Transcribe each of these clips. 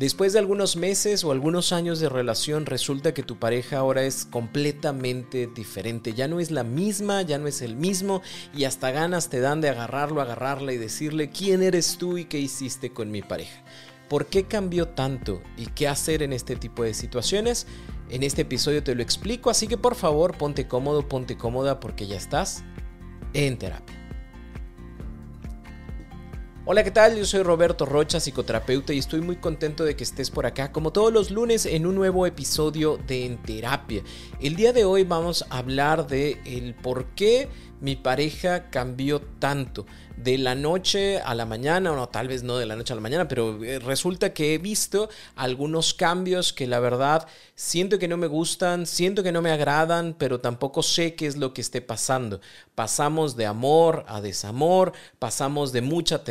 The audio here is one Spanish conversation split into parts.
Después de algunos meses o algunos años de relación, resulta que tu pareja ahora es completamente diferente. Ya no es la misma, ya no es el mismo y hasta ganas te dan de agarrarlo, agarrarla y decirle quién eres tú y qué hiciste con mi pareja. ¿Por qué cambió tanto y qué hacer en este tipo de situaciones? En este episodio te lo explico, así que por favor ponte cómodo, ponte cómoda porque ya estás en terapia. Hola, ¿qué tal? Yo soy Roberto Rocha, psicoterapeuta, y estoy muy contento de que estés por acá, como todos los lunes, en un nuevo episodio de En Terapia. El día de hoy vamos a hablar de el por qué mi pareja cambió tanto de la noche a la mañana, o no, tal vez no de la noche a la mañana, pero eh, resulta que he visto algunos cambios que la verdad siento que no me gustan, siento que no me agradan, pero tampoco sé qué es lo que esté pasando. Pasamos de amor a desamor, pasamos de mucha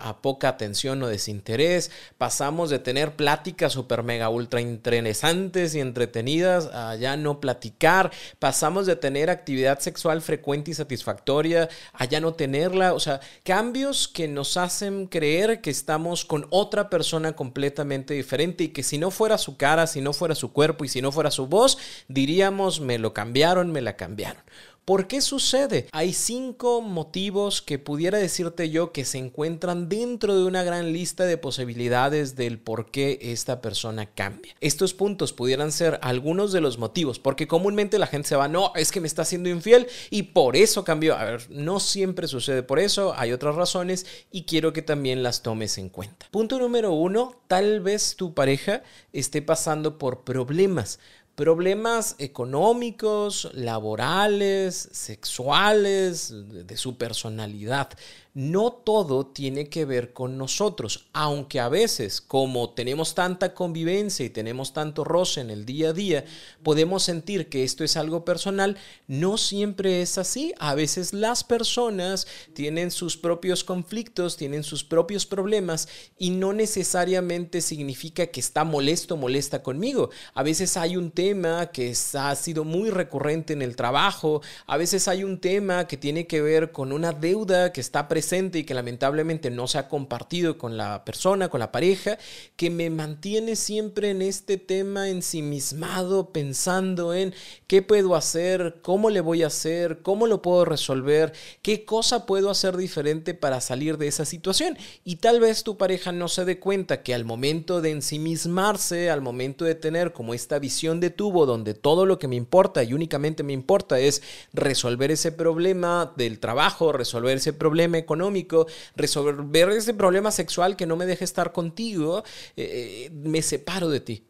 a poca atención o desinterés, pasamos de tener pláticas super mega ultra interesantes y entretenidas a ya no platicar, pasamos de tener actividad sexual frecuente y satisfactoria a ya no tenerla, o sea, cambios que nos hacen creer que estamos con otra persona completamente diferente y que si no fuera su cara, si no fuera su cuerpo y si no fuera su voz, diríamos me lo cambiaron, me la cambiaron. ¿Por qué sucede? Hay cinco motivos que pudiera decirte yo que se encuentran dentro de una gran lista de posibilidades del por qué esta persona cambia. Estos puntos pudieran ser algunos de los motivos, porque comúnmente la gente se va, no, es que me está siendo infiel y por eso cambió. A ver, no siempre sucede por eso, hay otras razones y quiero que también las tomes en cuenta. Punto número uno, tal vez tu pareja esté pasando por problemas problemas económicos, laborales, sexuales, de, su personalidad no todo tiene que ver con nosotros, aunque a veces, como tenemos tanta convivencia y tenemos tanto roce en el día a día, podemos sentir que esto es algo personal, no siempre es así. A veces las personas tienen sus propios conflictos, tienen sus propios problemas y no necesariamente significa que está molesto, molesta conmigo. A veces hay un tema que ha sido muy recurrente en el trabajo, a veces hay un tema que tiene que ver con una deuda que está presente y que lamentablemente no se ha compartido con la persona, con la pareja, que me mantiene siempre en este tema ensimismado, pensando en qué puedo hacer, cómo le voy a hacer, cómo lo puedo resolver, qué cosa puedo hacer diferente para salir de esa situación. Y tal vez tu pareja no se dé cuenta que al momento de ensimismarse, al momento de tener como esta visión de tubo donde todo lo que me importa y únicamente me importa es resolver ese problema del trabajo, resolver ese problema económico, resolver ese problema sexual que no me deja estar contigo, eh, eh, me separo de ti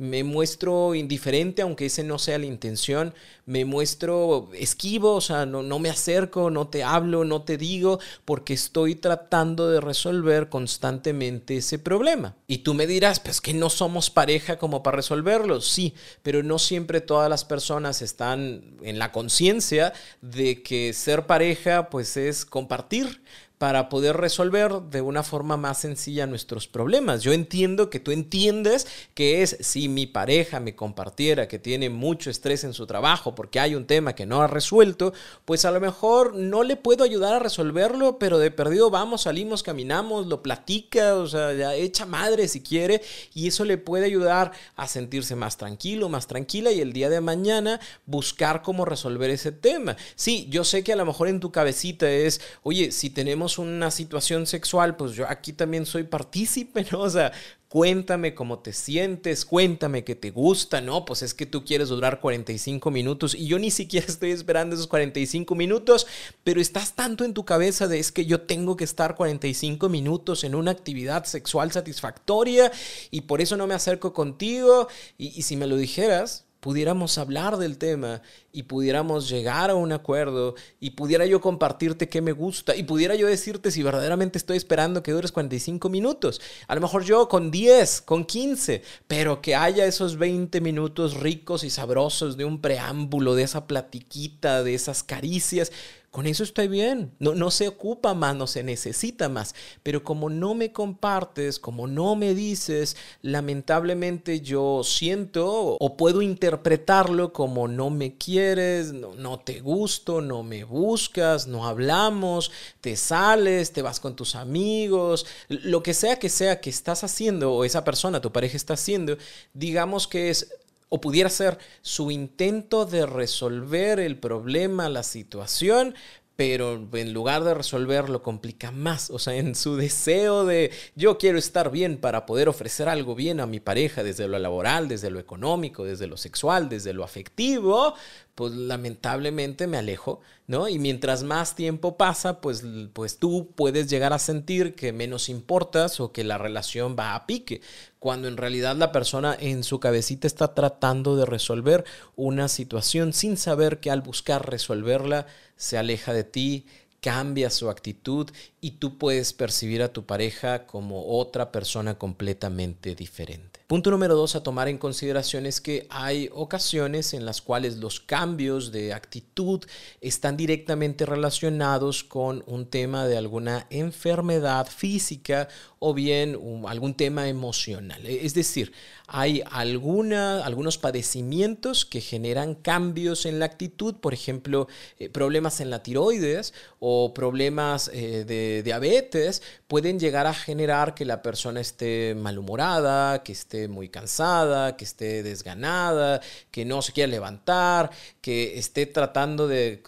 me muestro indiferente, aunque ese no sea la intención, me muestro esquivo, o sea, no, no, me acerco, no te hablo, no te digo, porque estoy tratando de resolver constantemente ese problema. Y tú me dirás, pues que no somos pareja como para resolverlo, sí, pero no siempre todas las personas están en la conciencia de que ser pareja, pues es compartir para poder resolver de una forma más sencilla nuestros problemas. Yo entiendo que tú entiendes que es si mi pareja me compartiera que tiene mucho estrés en su trabajo porque hay un tema que no ha resuelto, pues a lo mejor no le puedo ayudar a resolverlo, pero de perdido vamos, salimos, caminamos, lo platica, o sea, ya echa madre si quiere y eso le puede ayudar a sentirse más tranquilo, más tranquila y el día de mañana buscar cómo resolver ese tema. Sí, yo sé que a lo mejor en tu cabecita es, oye, si tenemos una situación sexual, pues yo aquí también soy partícipe, ¿no? O sea, cuéntame cómo te sientes, cuéntame que te gusta, ¿no? Pues es que tú quieres durar 45 minutos y yo ni siquiera estoy esperando esos 45 minutos, pero estás tanto en tu cabeza de es que yo tengo que estar 45 minutos en una actividad sexual satisfactoria y por eso no me acerco contigo y si me lo dijeras, pudiéramos hablar del tema y pudiéramos llegar a un acuerdo y pudiera yo compartirte qué me gusta y pudiera yo decirte si verdaderamente estoy esperando que dures 45 minutos. A lo mejor yo con 10, con 15, pero que haya esos 20 minutos ricos y sabrosos de un preámbulo, de esa platiquita, de esas caricias con eso estoy bien. No, no se ocupa más, no se necesita más. Pero como no me compartes, como no me dices, lamentablemente yo siento o puedo interpretarlo como no me quieres, no, no te gusto, no me buscas, no hablamos, te sales, te vas con tus amigos, lo que sea que sea que estás haciendo o esa persona, tu pareja está haciendo, digamos que es o pudiera ser su intento de resolver el problema, la situación, pero en lugar de resolverlo complica más, o sea, en su deseo de yo quiero estar bien para poder ofrecer algo bien a mi pareja desde lo laboral, desde lo económico, desde lo sexual, desde lo afectivo, pues lamentablemente me alejo, ¿no? Y mientras más tiempo pasa, pues, pues tú puedes llegar a sentir que menos importas o que la relación va a pique, cuando en realidad la persona en su cabecita está tratando de resolver una situación sin saber que al buscar resolverla se aleja de ti, cambia su actitud y tú puedes percibir a tu pareja como otra persona completamente diferente. Punto número dos a tomar en consideración es que hay ocasiones en las cuales los cambios de actitud están directamente relacionados con un tema de alguna enfermedad física o bien algún tema emocional. Es decir, hay alguna, algunos padecimientos que generan cambios en la actitud, por ejemplo, eh, problemas en la tiroides o problemas eh, de diabetes pueden llegar a generar que la persona esté malhumorada, que esté muy cansada, que esté desganada, que no se quiera levantar, que esté tratando de,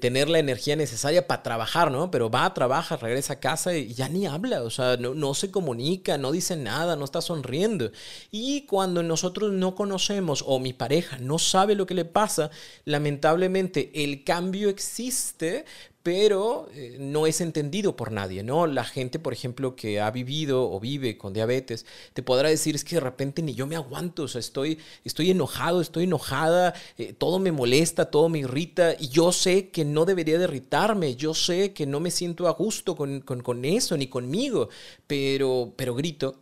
tener la energía necesaria para trabajar, ¿no? Pero va, trabaja, regresa a casa y ya ni habla, o sea, no, no se comunica, no dice nada, no está sonriendo. Y cuando nosotros no conocemos o mi pareja no sabe lo que le pasa, lamentablemente el cambio existe, pero eh, no es entendido por nadie, ¿no? La gente, por ejemplo, que ha vivido o vive con diabetes, te podrá decir, es que de repente ni yo me aguanto, o sea, estoy, estoy enojado, estoy enojada, eh, todo me molesta, todo me irrita, y yo sé que no debería de irritarme, yo sé que no me siento a gusto con, con eso, ni conmigo, pero, pero grito,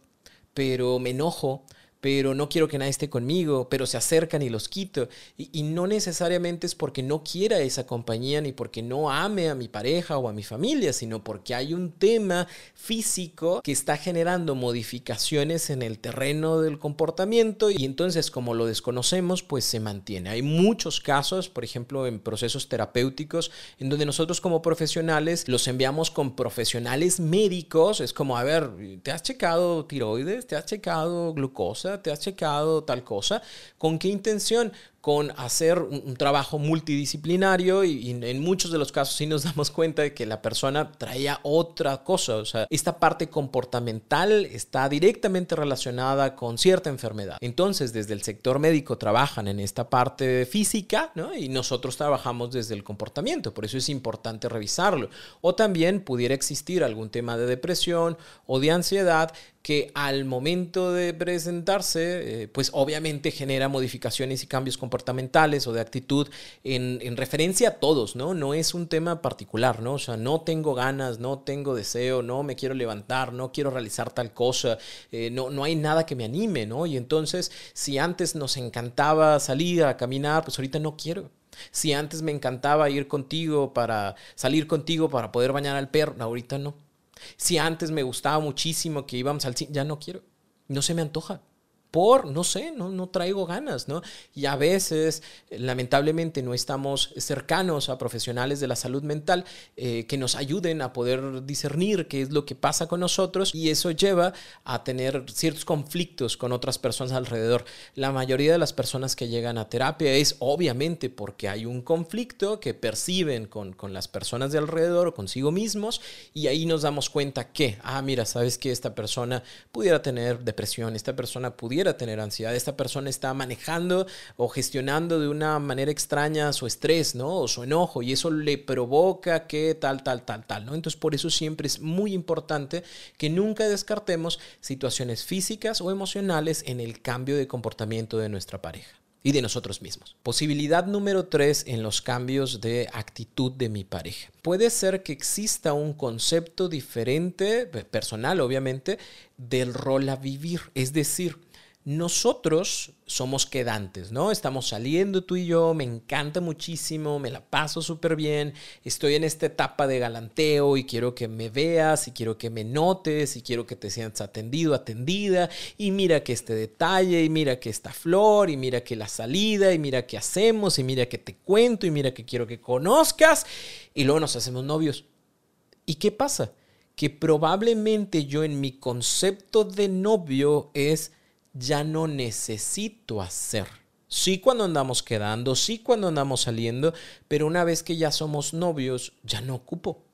pero me enojo, pero no quiero que nadie esté conmigo, pero se acercan y los quito. Y, no necesariamente es porque no quiera esa compañía ni porque no ame a mi pareja o a mi familia, sino porque hay un tema físico que está generando modificaciones en el terreno del comportamiento y entonces como lo desconocemos, pues se mantiene. Hay muchos casos, por ejemplo, en procesos terapéuticos, en donde nosotros como profesionales los enviamos con profesionales médicos. Es como, a ver, ¿te has checado tiroides? ¿Te has checado glucosa? Te has checado tal cosa. ¿Con qué intención? Con hacer un, trabajo multidisciplinario y, en muchos de los casos sí nos damos cuenta de que la persona traía otra cosa. O sea, esta parte comportamental está directamente relacionada con cierta enfermedad. Entonces, desde el sector médico trabajan en esta parte física ¿no? y nosotros trabajamos desde el comportamiento. Por eso es importante revisarlo. O también pudiera existir algún tema de depresión o de ansiedad que al momento de presentarse, eh, pues obviamente genera modificaciones y cambios comportamentales comportamentales o de actitud en, referencia a todos, ¿no? No es un tema particular, ¿no? O sea, no tengo ganas, no tengo deseo, no me quiero levantar, no quiero realizar tal cosa, eh, no, no hay nada que me anime, ¿no? Y entonces, si antes nos encantaba salir a caminar, pues ahorita no quiero. Si antes me encantaba ir contigo para salir contigo para poder bañar al perro, ahorita no. Si antes me gustaba muchísimo que íbamos al cine, ya no quiero. No se me antoja por, no sé, no, no traigo ganas, ¿no? Y a veces, lamentablemente, no estamos cercanos a profesionales de la salud mental eh, que nos ayuden a poder discernir qué es lo que pasa con nosotros y eso lleva a tener ciertos conflictos con otras personas alrededor. La mayoría de las personas que llegan a terapia es obviamente porque hay un conflicto que perciben con, con las personas de alrededor o consigo mismos y ahí nos damos cuenta que, ah, mira, sabes que esta persona pudiera tener depresión, esta persona pudiera tener ansiedad. Esta persona está manejando o gestionando de una manera extraña su estrés, ¿no? O su enojo y eso le provoca que tal, tal, tal, tal, ¿no? Entonces por eso siempre es muy importante que nunca descartemos situaciones físicas o emocionales en el cambio de comportamiento de nuestra pareja. y de nosotros mismos. Posibilidad número tres en los cambios de actitud de mi pareja. Puede ser que exista un concepto diferente, personal obviamente, del rol a vivir. Es decir, nosotros somos quedantes, ¿no? Estamos saliendo tú y yo, me encanta muchísimo, me la paso súper bien, estoy en esta etapa de galanteo y quiero que me veas y quiero que me notes y quiero que te sientas atendido, atendida y mira que este detalle y mira que esta flor y mira que la salida y mira qué hacemos y mira que te cuento y mira que quiero que conozcas y luego nos hacemos novios. ¿Y qué pasa? Que probablemente yo en mi concepto de novio es ya no necesito hacer. Sí cuando andamos quedando, sí cuando andamos saliendo, pero una vez que ya somos novios, ya no ocupo.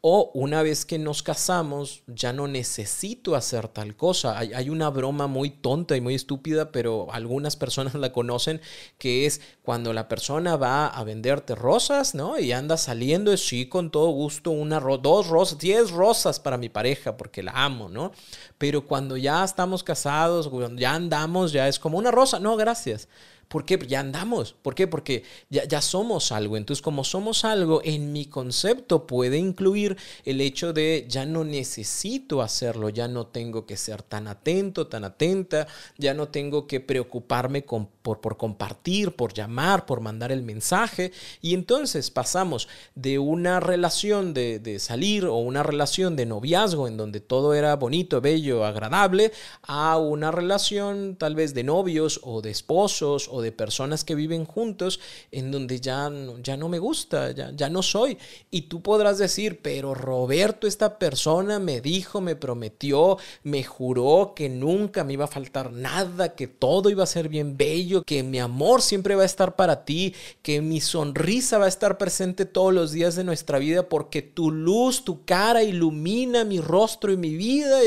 O una vez que nos casamos, ya no necesito hacer tal cosa. Hay, una broma muy tonta y muy estúpida, pero algunas personas la conocen, que es cuando la persona va a venderte rosas, ¿no? Y anda saliendo, sí, con todo gusto, una dos rosas, diez rosas para mi pareja, porque la amo, ¿no? Pero cuando ya estamos casados, ya andamos, ya es como una rosa, no, gracias. ¿Por qué? Ya andamos. ¿Por qué? Porque ya, ya, somos algo. Entonces, como somos algo, en mi concepto puede incluir el hecho de ya no necesito hacerlo, ya no tengo que ser tan atento, tan atenta, ya no tengo que preocuparme por, por compartir, por llamar, por mandar el mensaje. Y entonces pasamos de una relación de, de salir o una relación de noviazgo en donde todo era bonito, bello, agradable, a una relación tal vez de novios o de esposos de personas que viven juntos en donde ya, ya no me gusta, ya, ya no soy. Y tú podrás decir, pero Roberto, esta persona me dijo, me prometió, me juró que nunca me iba a faltar nada, que todo iba a ser bien bello, que mi amor siempre va a estar para ti, que mi sonrisa va a estar presente todos los días de nuestra vida porque tu luz, tu cara ilumina mi rostro y mi vida.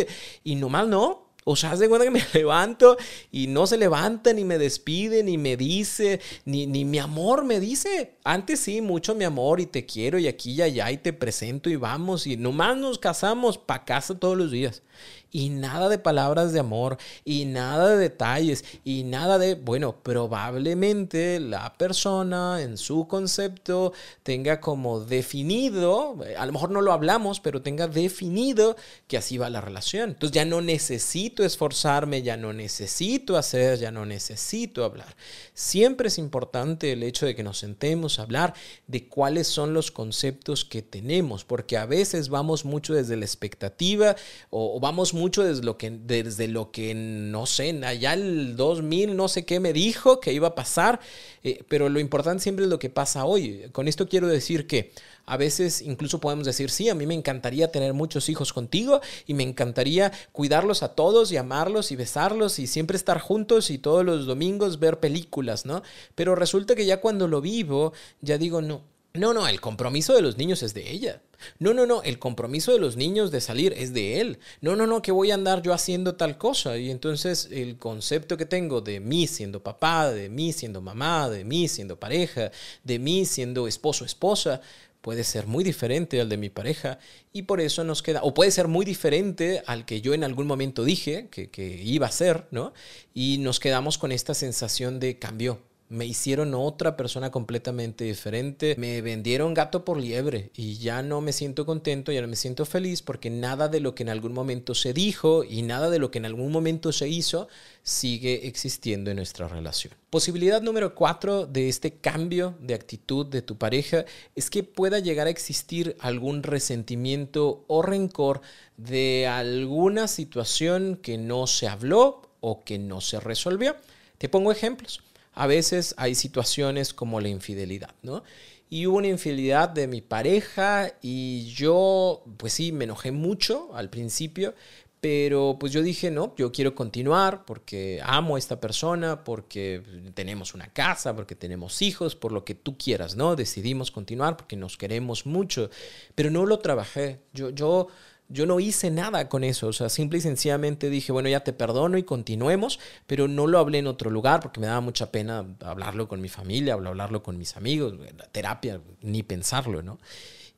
Y nomás no, o sea, haz de cuenta que me levanto y no se levanta, ni me despide, ni me dice, ni, ni mi amor me dice. Antes sí, mucho mi amor y te quiero y aquí y allá y te presento y vamos y nomás nos casamos para casa todos los días y nada de palabras de amor y nada de detalles y nada de, bueno, probablemente la persona en su concepto tenga como definido, a lo mejor no lo hablamos, pero tenga definido que así va la relación. Entonces ya no necesito esforzarme, ya no necesito hacer, ya no necesito hablar. Siempre es importante el hecho de que nos sentemos a hablar de cuáles son los conceptos que tenemos, porque a veces vamos mucho desde la expectativa o, vamos desde lo que, desde lo que no sé, allá el 2000 no sé qué me dijo que iba a pasar, eh, pero lo importante siempre es lo que pasa hoy. Con esto quiero decir que a veces incluso podemos decir, sí, a mí me encantaría tener muchos hijos contigo y me encantaría cuidarlos a todos y amarlos y besarlos y siempre estar juntos y todos los domingos ver películas, ¿no? Pero resulta que ya cuando lo vivo, ya digo, no, no, no, el compromiso de los niños es de ella. No, no, no, el compromiso de los niños de salir es de él. No, no, no, que voy a andar yo haciendo tal cosa. Y entonces el concepto que tengo de mí siendo papá, de mí siendo mamá, de mí siendo pareja, de mí siendo esposo, esposa, puede ser muy diferente al de mi pareja y por eso nos queda, o puede ser muy diferente al que yo en algún momento dije que, que iba a ser, ¿no? Y nos quedamos con esta sensación de cambio, me hicieron otra persona completamente diferente, me vendieron gato por liebre y ya no me siento contento, ya no me siento feliz porque nada de lo que en algún momento se dijo y nada de lo que en algún momento se hizo sigue existiendo en nuestra relación. Posibilidad número cuatro de este cambio de actitud de tu pareja es que pueda llegar a existir algún resentimiento o rencor de alguna situación que no se habló o que no se resolvió. Te pongo ejemplos a veces hay situaciones como la infidelidad, ¿no? Y hubo una infidelidad de mi pareja y yo, pues sí, me enojé mucho al principio, pero pues yo dije, no, yo quiero continuar porque amo a esta persona, porque tenemos una casa, porque tenemos hijos, por lo que tú quieras, ¿no? Decidimos continuar porque nos queremos mucho, pero no lo trabajé. Yo, yo yo no hice nada con eso, o sea, simple y sencillamente dije, bueno, ya te perdono y continuemos, pero no lo hablé en otro lugar porque me daba mucha pena hablarlo con mi familia, hablarlo con mis amigos, terapia, ni pensarlo, ¿no?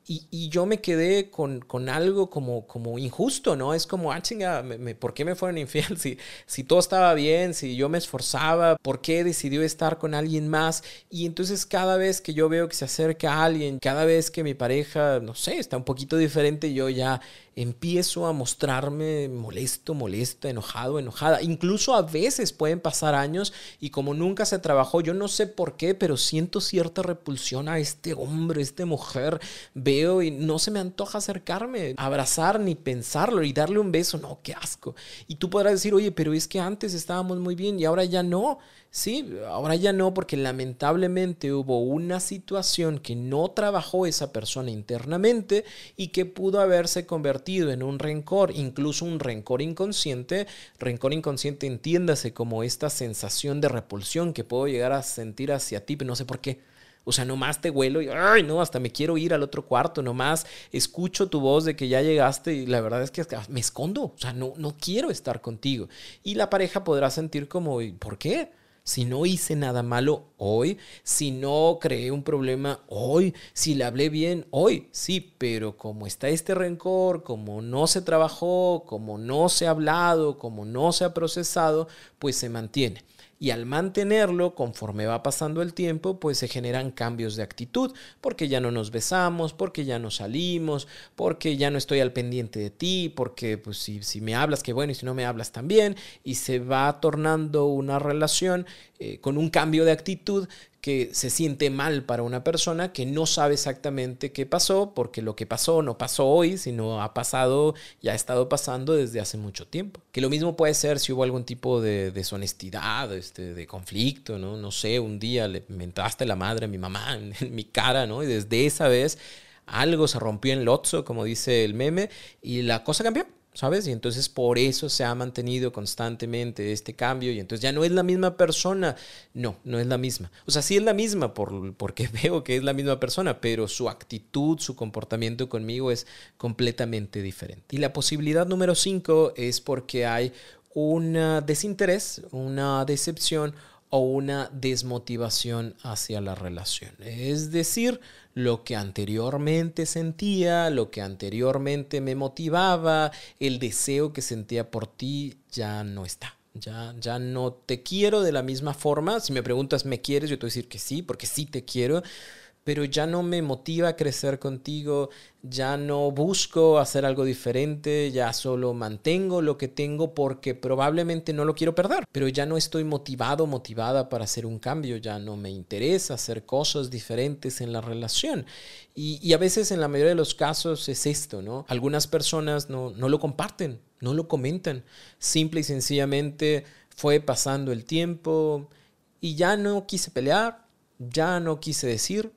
Y, yo me quedé con, con, algo como, como injusto, ¿no? Es como, ah, chinga, ¿por qué me fueron infiel? Si, si todo estaba bien, si yo me esforzaba, ¿por qué decidió estar con alguien más? Y entonces cada vez que yo veo que se acerca a alguien, cada vez que mi pareja, no sé, está un poquito diferente, yo ya empiezo a mostrarme molesto, molesta, enojado, enojada. Incluso a veces pueden pasar años y como nunca se trabajó, yo no sé por qué, pero siento cierta repulsión a este hombre, a esta mujer. Veo y no se me antoja acercarme, abrazar ni pensarlo y darle un beso. No, qué asco. Y tú podrás decir, oye, pero es que antes estábamos muy bien y ahora ya no. Sí, ahora ya no, porque lamentablemente hubo una situación que no trabajó esa persona internamente y que pudo haberse convertido en un rencor, incluso un rencor inconsciente. Rencor inconsciente, entiéndase como esta sensación de repulsión que puedo llegar a sentir hacia ti, pero no sé por qué. O sea, nomás te huelo y, ay, no, hasta me quiero ir al otro cuarto, nomás escucho tu voz de que ya llegaste y la verdad es que me escondo, o sea, no, no quiero estar contigo. Y la pareja podrá sentir como, ¿por qué? Si no hice nada malo hoy, si no creé un problema hoy, si le hablé bien hoy, sí, pero como está este rencor, como no se trabajó, como no se ha hablado, como no se ha procesado, pues se mantiene. Y al mantenerlo, conforme va pasando el tiempo, pues se generan cambios de actitud, porque ya no nos besamos, porque ya no salimos, porque ya no estoy al pendiente de ti, porque pues si, si me hablas, qué bueno, y si no me hablas también, y se va tornando una relación eh, con un cambio de actitud que se siente mal para una persona que no sabe exactamente qué pasó, porque lo que pasó no pasó hoy, sino ha pasado y ha estado pasando desde hace mucho tiempo. Que lo mismo puede ser si hubo algún tipo de deshonestidad, este, de conflicto, ¿no? No sé, un día le mentaste la madre a mi mamá en, mi cara, ¿no? Y desde esa vez algo se rompió en Lotso, como dice el meme, y la cosa cambió ¿sabes? Y entonces por eso se ha mantenido constantemente este cambio y entonces ya no es la misma persona. No, no es la misma. O sea, sí es la misma por, porque veo que es la misma persona, pero su actitud, su comportamiento conmigo es completamente diferente. Y la posibilidad número cinco es porque hay un desinterés, una decepción o una desmotivación hacia la relación. Es decir, lo que anteriormente sentía, lo que anteriormente me motivaba, el deseo que sentía por ti ya no está. Ya, ya no te quiero de la misma forma. Si me preguntas, ¿me quieres? Yo te voy a decir que sí, porque sí te quiero pero ya no me motiva a crecer contigo, ya no busco hacer algo diferente, ya solo mantengo lo que tengo porque probablemente no lo quiero perder, pero ya no estoy motivado, motivada para hacer un cambio, ya no me interesa hacer cosas diferentes en la relación. Y, a veces en la mayoría de los casos es esto, ¿no? Algunas personas no, no lo comparten, no lo comentan, simple y sencillamente fue pasando el tiempo y ya no quise pelear, ya no quise decir,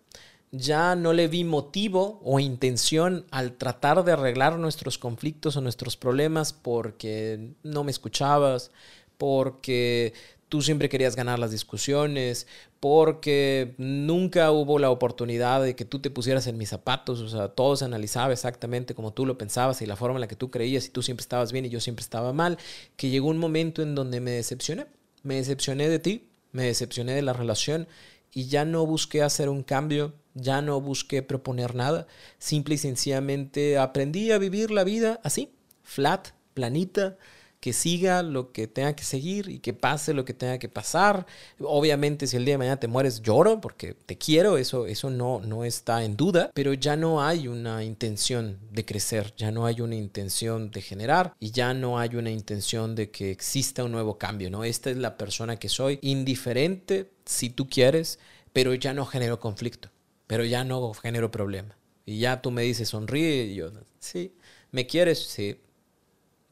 ya no le vi motivo o intención al tratar de arreglar nuestros conflictos o nuestros problemas porque no me escuchabas, porque tú siempre querías ganar las discusiones, porque nunca hubo la oportunidad de que tú te pusieras en mis zapatos, o sea, todo se analizaba exactamente como tú lo pensabas y la forma en la que tú creías y tú siempre estabas bien y yo siempre estaba mal, que llegó un momento en donde me decepcioné, me decepcioné de ti, me decepcioné de la relación y ya no busqué hacer un cambio, ya no busqué proponer nada, simple y sencillamente aprendí a vivir la vida así, flat, planita, que siga lo que tenga que seguir y que pase lo que tenga que pasar. Obviamente si el día de mañana te mueres lloro porque te quiero, eso, eso no, no está en duda, pero ya no hay una intención de crecer, ya no hay una intención de generar y ya no hay una intención de que exista un nuevo cambio, ¿no? Esta es la persona que soy, indiferente si tú quieres, pero ya no genero conflicto pero ya no genero problema. Y ya tú me dices, sonríe, yo, sí, ¿me quieres? Sí.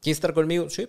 ¿Quieres estar conmigo? Sí.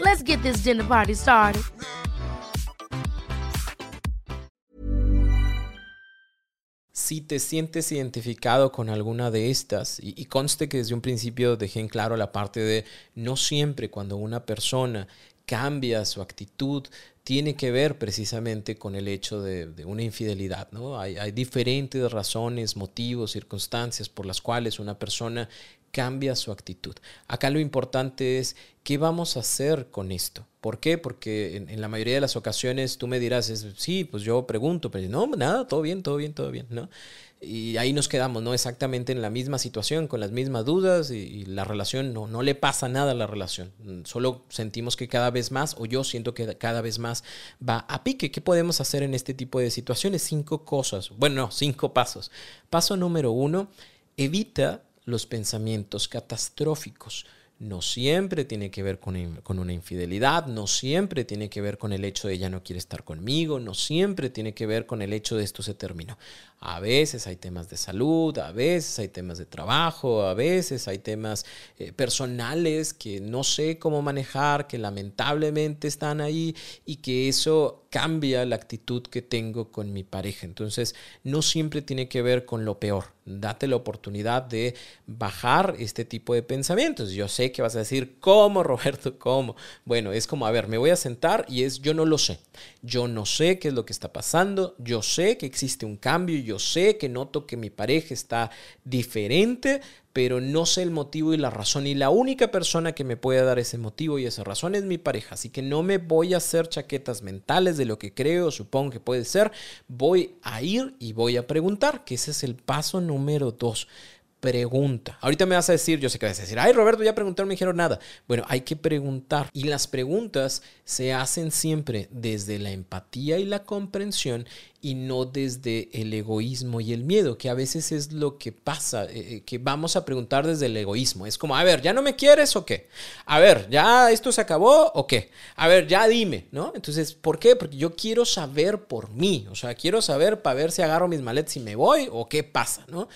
Let's get this dinner party started. si te sientes identificado con alguna de estas, y, conste que desde un principio dejé en claro la parte de no siempre cuando una persona cambia su actitud, tiene que ver precisamente con el hecho de, una infidelidad. ¿no? Hay, hay, diferentes razones, motivos, circunstancias por las cuales una persona cambia su actitud. Acá lo importante es qué vamos a hacer con esto. ¿Por qué? Porque en, la mayoría de las ocasiones tú me dirás, es, sí, pues yo pregunto, pero no, nada, todo bien, todo bien, todo bien, ¿no? Y ahí nos quedamos, ¿no? Exactamente en la misma situación, con las mismas dudas y, la relación, no, no le pasa nada a la relación. Solo sentimos que cada vez más, o yo siento que cada vez más va a pique. ¿Qué podemos hacer en este tipo de situaciones? Cinco cosas. Bueno, no, cinco pasos. Paso número uno, evita los pensamientos catastróficos. No siempre tiene que ver con, una infidelidad, no siempre tiene que ver con el hecho de ya no quiere estar conmigo, no siempre tiene que ver con el hecho de esto se terminó. A veces hay temas de salud, a veces hay temas de trabajo, a veces hay temas eh, personales que no sé cómo manejar, que lamentablemente están ahí y que eso cambia la actitud que tengo con mi pareja. Entonces, no siempre tiene que ver con lo peor. Date la oportunidad de bajar este tipo de pensamientos. Yo sé que vas a decir, ¿cómo, Roberto? ¿Cómo? Bueno, es como, a ver, me voy a sentar y es, yo no lo sé. Yo no sé qué es lo que está pasando. Yo sé que existe un cambio. Yo sé que noto que mi pareja está diferente, pero no sé el motivo y la razón. Y la única persona que me puede dar ese motivo y esa razón es mi pareja. Así que no me voy a hacer chaquetas mentales de lo que creo, supongo que puede ser. Voy a ir y voy a preguntar, que ese es el paso número dos pregunta. Ahorita me vas a decir, yo sé que vas a decir, ay Roberto, ya preguntaron, me dijeron nada. Bueno, hay que preguntar. Y las preguntas se hacen siempre desde la empatía y la comprensión y no desde el egoísmo y el miedo, que a veces es lo que pasa, eh, eh, que vamos a preguntar desde el egoísmo. Es como, a ver, ¿ya no me quieres o qué? A ver, ¿ya esto se acabó o qué? A ver, ya dime, ¿no? Entonces, ¿por qué? Porque yo quiero saber por mí, o sea, quiero saber para ver si agarro mis maletas y me voy o qué pasa, ¿no?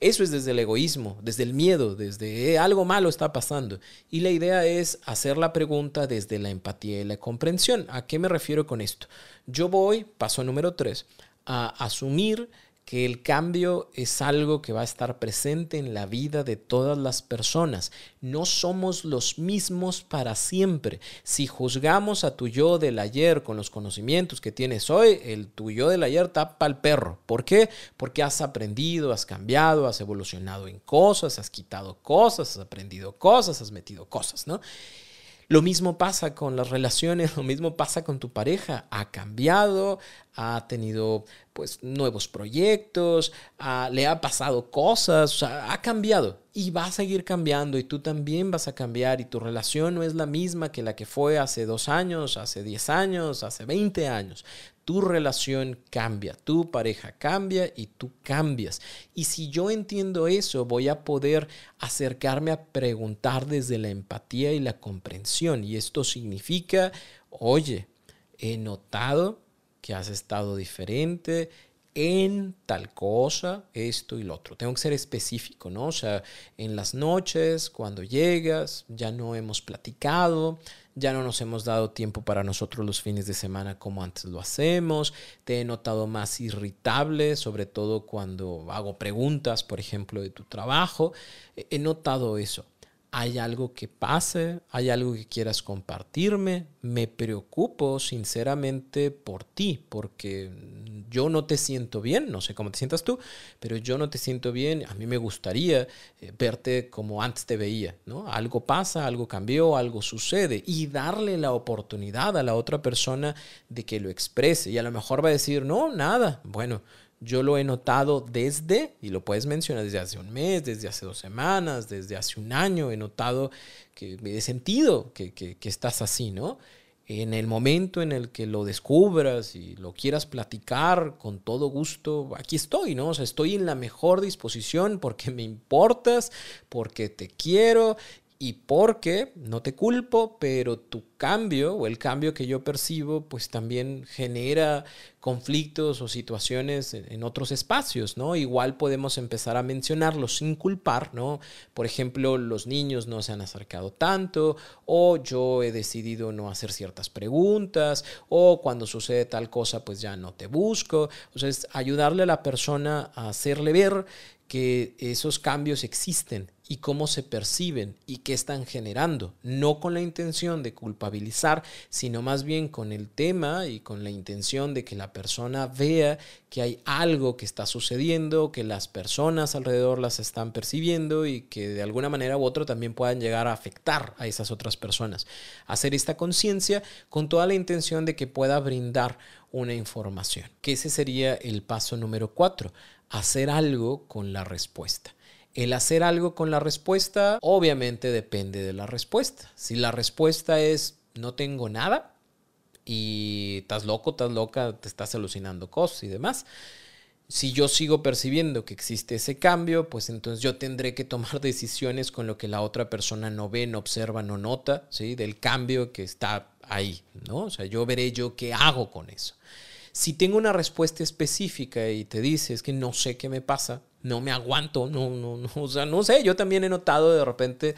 Eso es desde el egoísmo, desde el miedo, desde eh, algo malo está pasando. Y la idea es hacer la pregunta desde la empatía y la comprensión. ¿A qué me refiero con esto? Yo voy, paso número tres, a asumir que el cambio es algo que va a estar presente en la vida de todas las personas. No somos los mismos para siempre. Si juzgamos a tu yo del ayer con los conocimientos que tienes hoy, el tu yo del ayer tapa al perro. ¿Por qué? Porque has aprendido, has cambiado, has evolucionado en cosas, has quitado cosas, has aprendido cosas, has metido cosas, ¿no? Lo mismo pasa con las relaciones, lo mismo pasa con tu pareja. Ha cambiado, ha tenido pues nuevos proyectos, le ha pasado cosas, ha cambiado y va a seguir cambiando y tú también vas a cambiar y tu relación no es la misma que la que fue hace dos años, hace diez años, hace veinte años tu relación cambia, tu pareja cambia y tú cambias. Y si yo entiendo eso, voy a poder acercarme a preguntar desde la empatía y la comprensión. Y esto significa, oye, he notado que has estado diferente, en tal cosa, esto y lo otro. Tengo que ser específico, ¿no? O sea, en las noches, cuando llegas, ya no hemos platicado, ya no nos hemos dado tiempo para nosotros los fines de semana como antes lo hacemos, te he notado más irritable, sobre todo cuando hago preguntas, por ejemplo, de tu trabajo, he notado eso hay algo que pase, hay algo que quieras compartirme, me preocupo sinceramente por ti, porque yo no te siento bien, no sé cómo te sientas tú, pero yo no te siento bien, a mí me gustaría eh, verte como antes te veía, ¿no? Algo pasa, algo cambió, algo sucede y darle la oportunidad a la otra persona de que lo exprese y a lo mejor va a decir, no, nada, bueno, yo lo he notado desde, y lo puedes mencionar desde hace un mes, desde hace dos semanas, desde hace un año, he notado que me he sentido que, que, que estás así, ¿no? En el momento en el que lo descubras y lo quieras platicar con todo gusto, aquí estoy, ¿no? O sea, estoy en la mejor disposición porque me importas, porque te quiero y porque no te culpo, pero tu cambio o el cambio que yo percibo pues también genera conflictos o situaciones en otros espacios, ¿no? Igual podemos empezar a mencionarlos sin culpar, ¿no? Por ejemplo, los niños no se han acercado tanto o yo he decidido no hacer ciertas preguntas o cuando sucede tal cosa pues ya no te busco. O sea, es ayudarle a la persona a hacerle ver que esos cambios existen y cómo se perciben y qué están generando, no con la intención de culpabilizar, sino más bien con el tema y con la intención de que la persona vea que hay algo que está sucediendo, que las personas alrededor las están percibiendo y que de alguna manera u otra también puedan llegar a afectar a esas otras personas. Hacer esta conciencia con toda la intención de que pueda brindar una información, que ese sería el paso número cuatro hacer algo con la respuesta. El hacer algo con la respuesta obviamente depende de la respuesta. Si la respuesta es no tengo nada y estás loco, estás loca, te estás alucinando cosas y demás. Si yo sigo percibiendo que existe ese cambio, pues entonces yo tendré que tomar decisiones con lo que la otra persona no ve, no observa, no nota, ¿sí? Del cambio que está ahí, ¿no? O sea, yo veré yo qué hago con eso. Si tengo una respuesta específica y te dices que no sé qué me pasa, no me aguanto, no, no, no, o sea, no sé, yo también he notado de repente,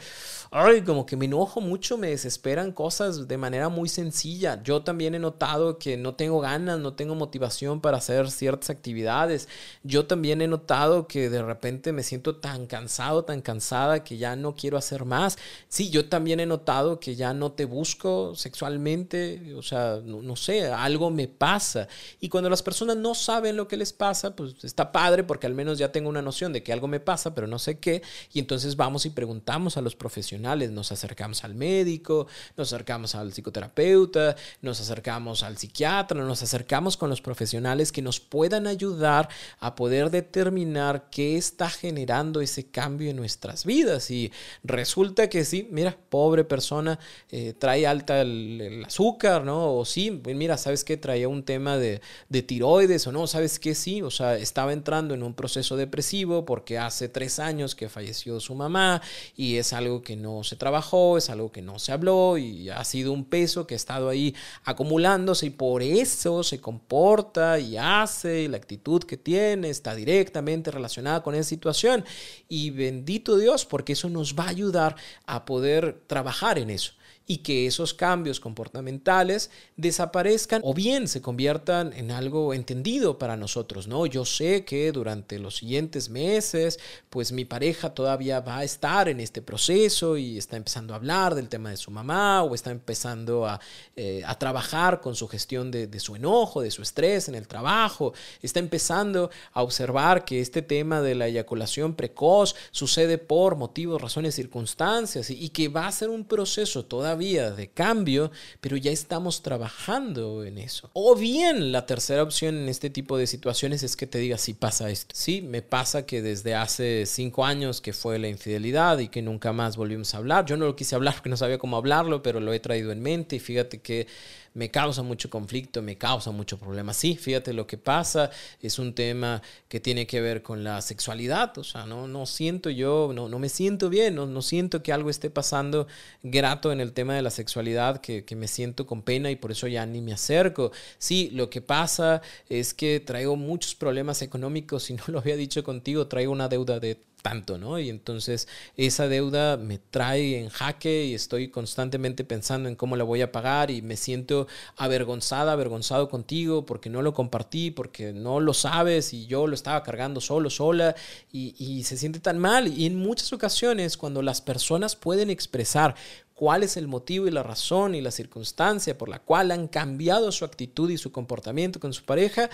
ay, como que me enojo mucho, me desesperan cosas de manera muy sencilla. Yo también he notado que no tengo ganas, no tengo motivación para hacer ciertas actividades. Yo también he notado que de repente me siento tan cansado, tan cansada que ya no quiero hacer más. Sí, yo también he notado que ya no te busco sexualmente, o sea, no, no sé, algo me pasa. Y cuando las personas no saben lo que les pasa, pues está padre porque al menos ya tengo una noción de que algo me pasa, pero no sé qué, y entonces vamos y preguntamos a los profesionales, nos acercamos al médico, nos acercamos al psicoterapeuta, nos acercamos al psiquiatra, nos acercamos con los profesionales que nos puedan ayudar a poder determinar qué está generando ese cambio en nuestras vidas. Y resulta que sí, mira, pobre persona, eh, trae alta el, azúcar, ¿no? O sí, mira, ¿sabes qué? Traía un tema de, de tiroides o no, ¿sabes qué? Sí, o sea, estaba entrando en un proceso depresivo porque hace tres años que falleció su mamá y es algo que no se trabajó, es algo que no se habló y ha sido un peso que ha estado ahí acumulándose y por eso se comporta y hace la actitud que tiene está directamente relacionada con esa situación. Y bendito Dios porque eso nos va a ayudar a poder trabajar en eso y que esos cambios comportamentales desaparezcan o bien se conviertan en algo entendido para nosotros, ¿no? Yo sé que durante los siguientes meses, pues mi pareja todavía va a estar en este proceso y está empezando a hablar del tema de su mamá o está empezando a, eh, a trabajar con su gestión de, su enojo, de su estrés en el trabajo, está empezando a observar que este tema de la eyaculación precoz sucede por motivos, razones, circunstancias y, y que va a ser un proceso todavía vía de cambio, pero ya estamos trabajando en eso. O bien la tercera opción en este tipo de situaciones es que te diga si pasa esto. Sí, me pasa que desde hace cinco años que fue la infidelidad y que nunca más volvimos a hablar. Yo no lo quise hablar porque no sabía cómo hablarlo, pero lo he traído en mente y fíjate que me causa mucho conflicto, me causa mucho problema. Sí, fíjate lo que pasa, es un tema que tiene que ver con la sexualidad, o sea, no, no siento yo, no, no me siento bien, no, no siento que algo esté pasando grato en el tema de la sexualidad, que, que me siento con pena y por eso ya ni me acerco. Sí, lo que pasa es que traigo muchos problemas económicos, y no lo había dicho contigo, traigo una deuda de tanto, ¿no? Y entonces esa deuda me trae en jaque y estoy constantemente pensando en cómo la voy a pagar y me siento avergonzada, avergonzado contigo porque no lo compartí, porque no lo sabes y yo lo estaba cargando solo, sola y, y se siente tan mal. Y en muchas ocasiones cuando las personas pueden expresar cuál es el motivo y la razón y la circunstancia por la cual han cambiado su actitud y su comportamiento con su pareja,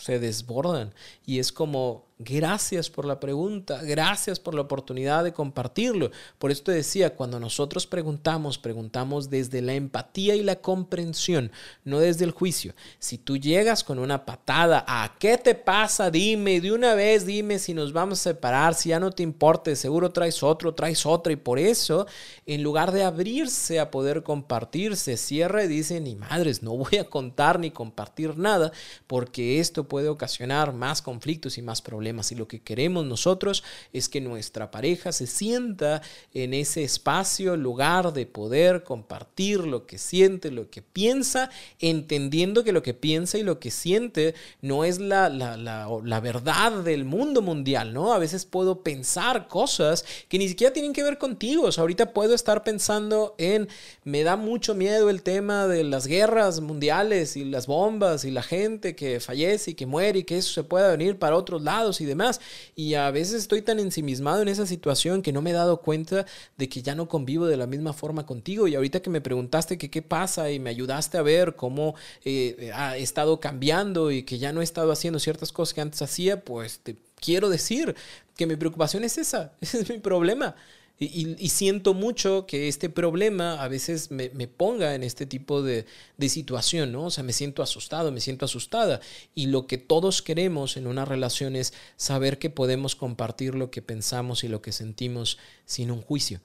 se desbordan y es como Gracias por la pregunta, gracias por la oportunidad de compartirlo. Por esto decía, cuando nosotros preguntamos, preguntamos desde la empatía y la comprensión, no desde el juicio. Si tú llegas con una patada, ¿a qué te pasa? Dime, de una vez dime si nos vamos a separar, si ya no te importa, seguro traes otro, traes otra. Y por eso, en lugar de abrirse a poder compartir, se cierra y dice, ni madres, no voy a contar ni compartir nada, porque esto puede ocasionar más conflictos y más problemas problemas y lo que queremos nosotros es que nuestra pareja se sienta en ese espacio, lugar de poder compartir lo que siente, lo que piensa, entendiendo que lo que piensa y lo que siente no es la, la, la, la verdad del mundo mundial, ¿no? A veces puedo pensar cosas que ni siquiera tienen que ver contigo. O sea, ahorita puedo estar pensando en, me da mucho miedo el tema de las guerras mundiales y las bombas y la gente que fallece y que muere y que eso se pueda venir para otros lados y demás. Y a veces estoy tan ensimismado en esa situación que no me he dado cuenta de que ya no convivo de la misma forma contigo. Y ahorita que me preguntaste que qué pasa y me ayudaste a ver cómo eh, ha estado cambiando y que ya no he estado haciendo ciertas cosas que antes hacía, pues te quiero decir que mi preocupación es esa, ese es mi problema. Y, siento mucho que este problema a veces me, ponga en este tipo de, de, situación, ¿no? O sea, me siento asustado, me siento asustada. Y lo que todos queremos en una relación es saber que podemos compartir lo que pensamos y lo que sentimos sin un juicio,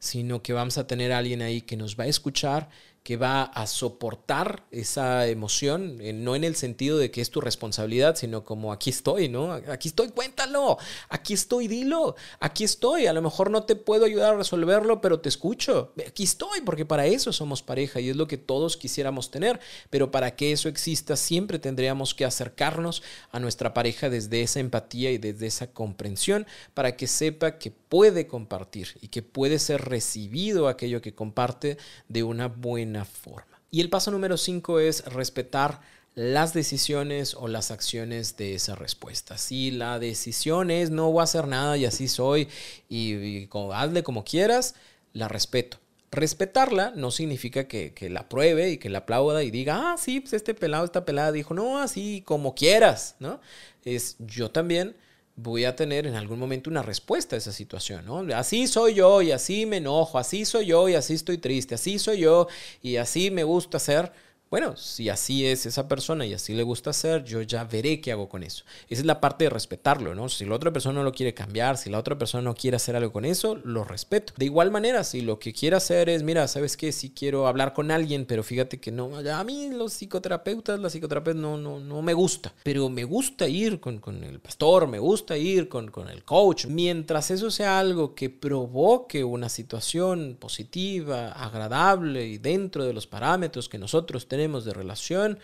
sino que vamos a tener alguien ahí que nos va a escuchar, que va a soportar esa emoción, eh, no en el sentido de que es tu responsabilidad, sino como aquí estoy, ¿no? Aquí estoy, cuéntalo, aquí estoy, dilo, aquí estoy, a lo mejor no te puedo ayudar a resolverlo, pero te escucho, aquí estoy, porque para eso somos pareja y es lo que todos quisiéramos tener, pero para que eso exista siempre tendríamos que acercarnos a nuestra pareja desde esa empatía y desde esa comprensión para que sepa que puede compartir y que puede ser recibido aquello que comparte de una buena forma. Y el paso número 5 es respetar las decisiones o las acciones de esa respuesta. Si la decisión es no voy a hacer nada y así soy y, hazle como quieras, la respeto. Respetarla no significa que, que, la pruebe y que la aplauda y diga, ah, sí, pues este pelado, esta pelada dijo, no, así como quieras, ¿no? Es yo también voy a tener en algún momento una respuesta a esa situación, ¿no? Así soy yo y así me enojo, así soy yo y así estoy triste, así soy yo y así me gusta ser bueno, si así es esa persona y así le gusta hacer, yo ya veré qué hago con eso. Esa es la parte de respetarlo, ¿no? Si la otra persona no lo quiere cambiar, si la otra persona no quiere hacer algo con eso, lo respeto. De igual manera, si lo que quiere hacer es, mira, ¿sabes qué? Si quiero hablar con alguien, pero fíjate que no, a mí los psicoterapeutas, la psicoterapeuta no, no, no me gusta, pero me gusta ir con, con el pastor, me gusta ir con, con el coach. Mientras eso sea algo que provoque una situación positiva, agradable y dentro de los parámetros que nosotros tenemos, de relación,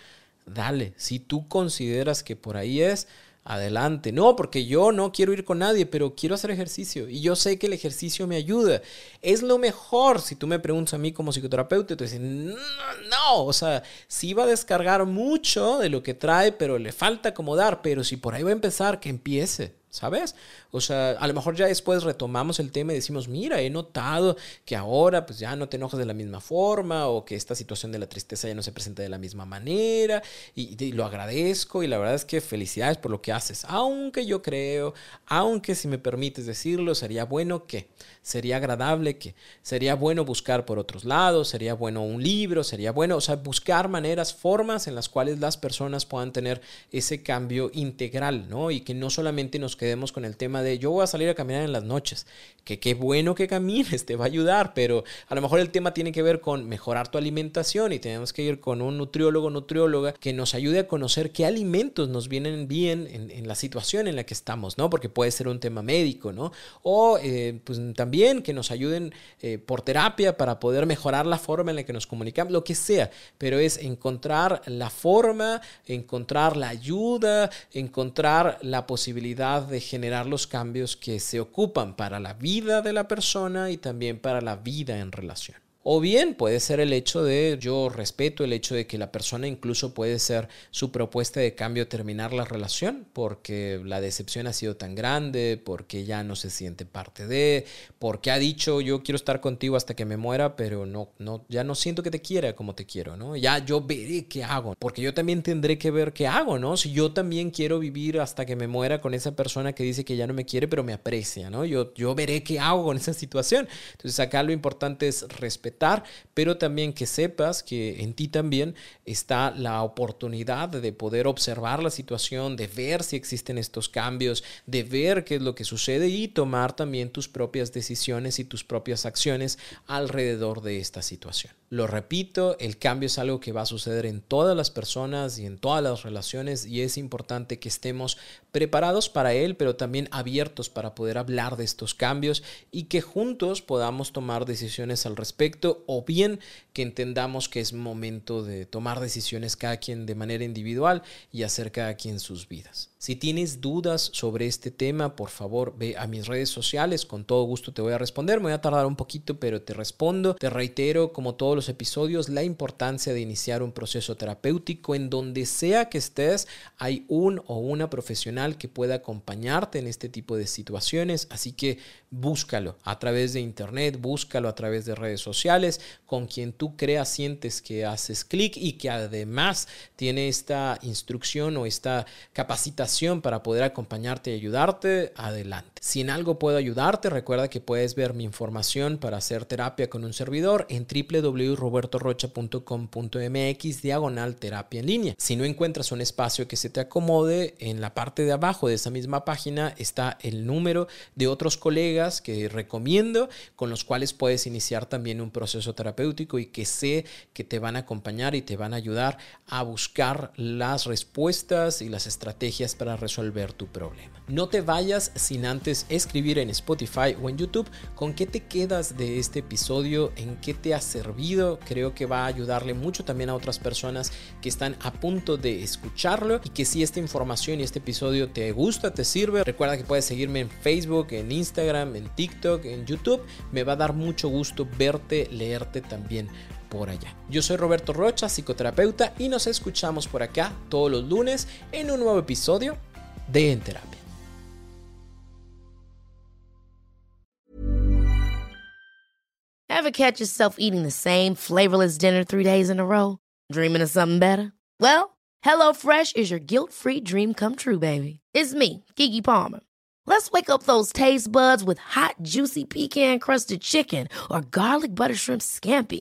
dale. Si tú consideras que por ahí es, adelante. No, porque yo no quiero ir con nadie, pero quiero hacer ejercicio y yo sé que el ejercicio me ayuda. Es lo mejor. Si tú me preguntas a mí como psicoterapeuta, te dicen, no, no, o sea, sí va a descargar mucho de lo que trae, pero le falta acomodar, pero si por ahí va a empezar, que empiece. ¿Sabes? O sea, a lo mejor ya después retomamos el tema y decimos, mira, he notado que ahora pues ya no te enojas de la misma forma o que esta situación de la tristeza ya no se presenta de la misma manera y, lo agradezco y la verdad es que felicidades por lo que haces, aunque yo creo, aunque si me permites decirlo, sería bueno que, sería agradable que, sería bueno buscar por otros lados, sería bueno un libro, sería bueno, o sea, buscar maneras, formas en las cuales las personas puedan tener ese cambio integral, ¿no? Y que no solamente nos quedemos con el tema de yo voy a salir a caminar en las noches, que qué bueno que camines, te va a ayudar, pero a lo mejor el tema tiene que ver con mejorar tu alimentación y tenemos que ir con un nutriólogo, nutrióloga que nos ayude a conocer qué alimentos nos vienen bien en, la situación en la que estamos, ¿no? Porque puede ser un tema médico, ¿no? O eh, pues también que nos ayuden eh, por terapia para poder mejorar la forma en la que nos comunicamos, lo que sea, pero es encontrar la forma, encontrar la ayuda, encontrar la posibilidad de generar los cambios que se ocupan para la vida de la persona y también para la vida en relación. O bien puede ser el hecho de, yo respeto el hecho de que la persona incluso puede ser su propuesta de cambio terminar la relación porque la decepción ha sido tan grande, porque ya no se siente parte de, porque ha dicho yo quiero estar contigo hasta que me muera, pero no, no, ya no siento que te quiera como te quiero, ¿no? Ya yo veré qué hago, porque yo también tendré que ver qué hago, ¿no? Si yo también quiero vivir hasta que me muera con esa persona que dice que ya no me quiere, pero me aprecia, ¿no? Yo, yo veré qué hago con esa situación. Entonces acá lo importante es respetar pero también que sepas que en ti también está la oportunidad de poder observar la situación, de ver si existen estos cambios, de ver qué es lo que sucede y tomar también tus propias decisiones y tus propias acciones alrededor de esta situación. Lo repito, el cambio es algo que va a suceder en todas las personas y en todas las relaciones y es importante que estemos preparados para él, pero también abiertos para poder hablar de estos cambios y que juntos podamos tomar decisiones al respecto o bien que entendamos que es momento de tomar decisiones cada quien de manera individual y hacer cada quien sus vidas. Si tienes dudas sobre este tema, por favor ve a mis redes sociales, con todo gusto te voy a responder, me voy a tardar un poquito, pero te respondo. Te reitero, como todos los episodios, la importancia de iniciar un proceso terapéutico. En donde sea que estés, hay un o una profesional que pueda acompañarte en este tipo de situaciones, así que búscalo a través de internet, búscalo a través de redes sociales, con quien tú creas, sientes que haces clic y que además tiene esta instrucción o esta capacitación para poder acompañarte y ayudarte, adelante. Si en algo puedo ayudarte, recuerda que puedes ver mi información para hacer terapia con un servidor en www.robertorocha.com.mx diagonal terapia en línea. Si no encuentras un espacio que se te acomode, en la parte de abajo de esa misma página está el número de otros colegas que recomiendo con los cuales puedes iniciar también un proceso terapéutico y que sé que te van a acompañar y te van a ayudar a buscar las respuestas y las estrategias para resolver tu problema. No te vayas sin antes escribir en Spotify o en YouTube con qué te quedas de este episodio, en qué te ha servido. Creo que va a ayudarle mucho también a otras personas que están a punto de escucharlo y que si esta información y este episodio te gusta, te sirve, recuerda que puedes seguirme en Facebook, en Instagram, en TikTok, en YouTube. Me va a dar mucho gusto verte, leerte también por allá. Yo soy Roberto Rocha, psicoterapeuta, y nos escuchamos por acá todos los lunes en un nuevo episodio de En Terapia. Ever catch yourself eating the same flavorless dinner three days in a row? Dreaming of something better? Well, HelloFresh is your guilt-free dream come true, baby. It's me, Kiki Palmer. Let's wake up those taste buds with hot, juicy pecan-crusted chicken or garlic butter shrimp scampi.